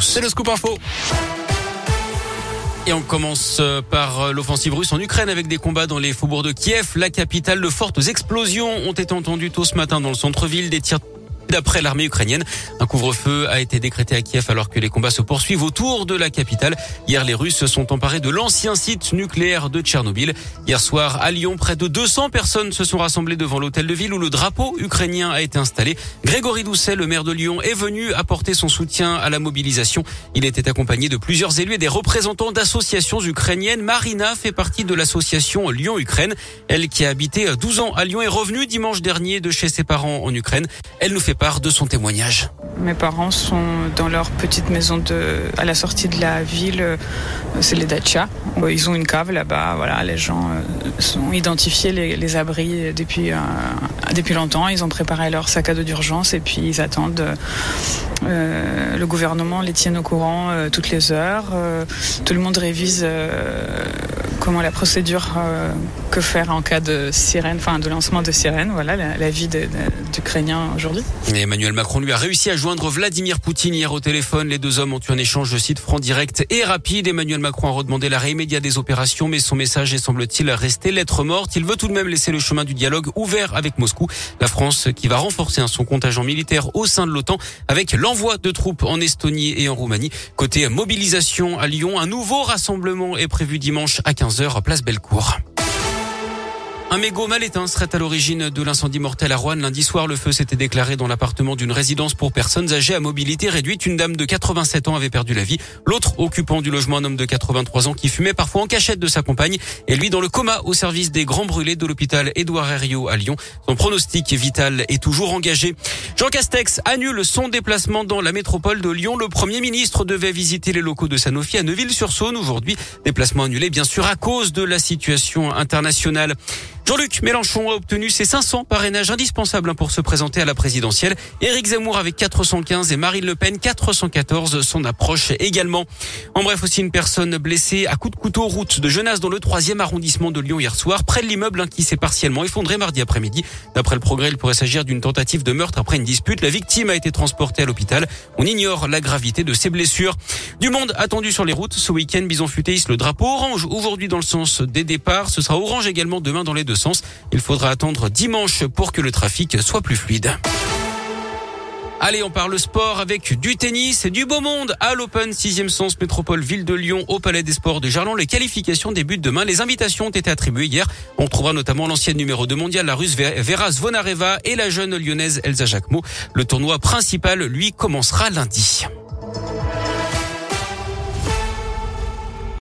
C'est le scoop info. Et on commence euh, par euh, l'offensive russe en Ukraine avec des combats dans les faubourgs de Kiev, la capitale. De fortes explosions ont été entendues tôt ce matin dans le centre-ville. Des tirs D'après l'armée ukrainienne, un couvre-feu a été décrété à Kiev alors que les combats se poursuivent autour de la capitale. Hier, les Russes se sont emparés de l'ancien site nucléaire de Tchernobyl. Hier soir, à Lyon, près de 200 personnes se sont rassemblées devant l'hôtel de ville où le drapeau ukrainien a été installé. Grégory Doucet, le maire de Lyon, est venu apporter son soutien à la mobilisation. Il était accompagné de plusieurs élus et des représentants d'associations ukrainiennes. Marina fait partie de l'association Lyon-Ukraine. Elle qui a habité 12 ans à Lyon est revenue dimanche dernier de chez ses parents en Ukraine. Elle nous fait de son témoignage. Mes parents sont dans leur petite maison de, à la sortie de la ville, euh, c'est les Dacha. Ils ont une cave là-bas, voilà, les gens euh, sont identifiés les, abris depuis, euh, depuis longtemps. Ils ont préparé leur sac à dos d'urgence et puis ils attendent. Le gouvernement les tient au courant toutes les heures. Tout le monde révise comment la procédure que faire en cas de sirène, enfin de lancement de sirène. Voilà la, vie d'Ukrainiens aujourd'hui. Emmanuel Macron lui a réussi à joindre Vladimir Poutine hier au téléphone. Les deux hommes ont eu un échange, je cite, franc, direct et rapide. Emmanuel Macron a redemandé l'arrêt immédiat des opérations, mais son message est semble-t-il resté lettre morte. Il veut tout de même laisser le chemin du dialogue ouvert avec Moscou. La France qui va renforcer son contingent militaire au sein de l'OTAN avec l'envoi de troupes en Estonie et en Roumanie. Côté mobilisation à Lyon, un nouveau rassemblement est prévu dimanche à 15h, place Bellecour. Un mégot mal éteint serait à l'origine de l'incendie mortel à Rouen. Lundi soir, le feu s'était déclaré dans l'appartement d'une résidence pour personnes âgées à mobilité réduite. Une dame de 87 ans avait perdu la vie. L'autre occupant du logement, un homme de 83 ans qui fumait parfois en cachette de sa compagne et lui dans le coma au service des grands brûlés de l'hôpital Édouard Herriot à Lyon. Son pronostic vital est toujours engagé. Jean Castex annule son déplacement dans la métropole de Lyon. Le premier ministre devait visiter les locaux de Sanofi à Neuville-sur-Saône aujourd'hui. Déplacement annulé bien sûr à cause de la situation internationale. Jean-Luc Mélenchon a obtenu ses 500 parrainages indispensables pour se présenter à la présidentielle. Éric Zemmour avec 415 et Marine Le Pen 414 son approche également. En bref, aussi une personne blessée à coup de couteau route de Genasse dans le troisième arrondissement de Lyon hier soir, près de l'immeuble hein, qui s'est partiellement effondré mardi après-midi. D'après le progrès, il pourrait s'agir d'une tentative de meurtre après une dispute. La victime a été transportée à l'hôpital. On ignore la gravité de ses blessures. Du monde attendu sur les routes. Ce week-end, Bison Futé le drapeau orange aujourd'hui dans le sens des départs. Ce sera orange également demain dans les deux sens. Il faudra attendre dimanche pour que le trafic soit plus fluide. Allez, on parle sport avec du tennis et du beau monde à l'Open 6e sens métropole ville de Lyon au Palais des Sports de Jarlon. Les qualifications débutent demain. Les invitations ont été attribuées hier. On trouvera notamment l'ancienne numéro 2 mondiale, la russe Vera Zvonareva et la jeune lyonnaise Elsa Jacquemot. Le tournoi principal, lui, commencera lundi.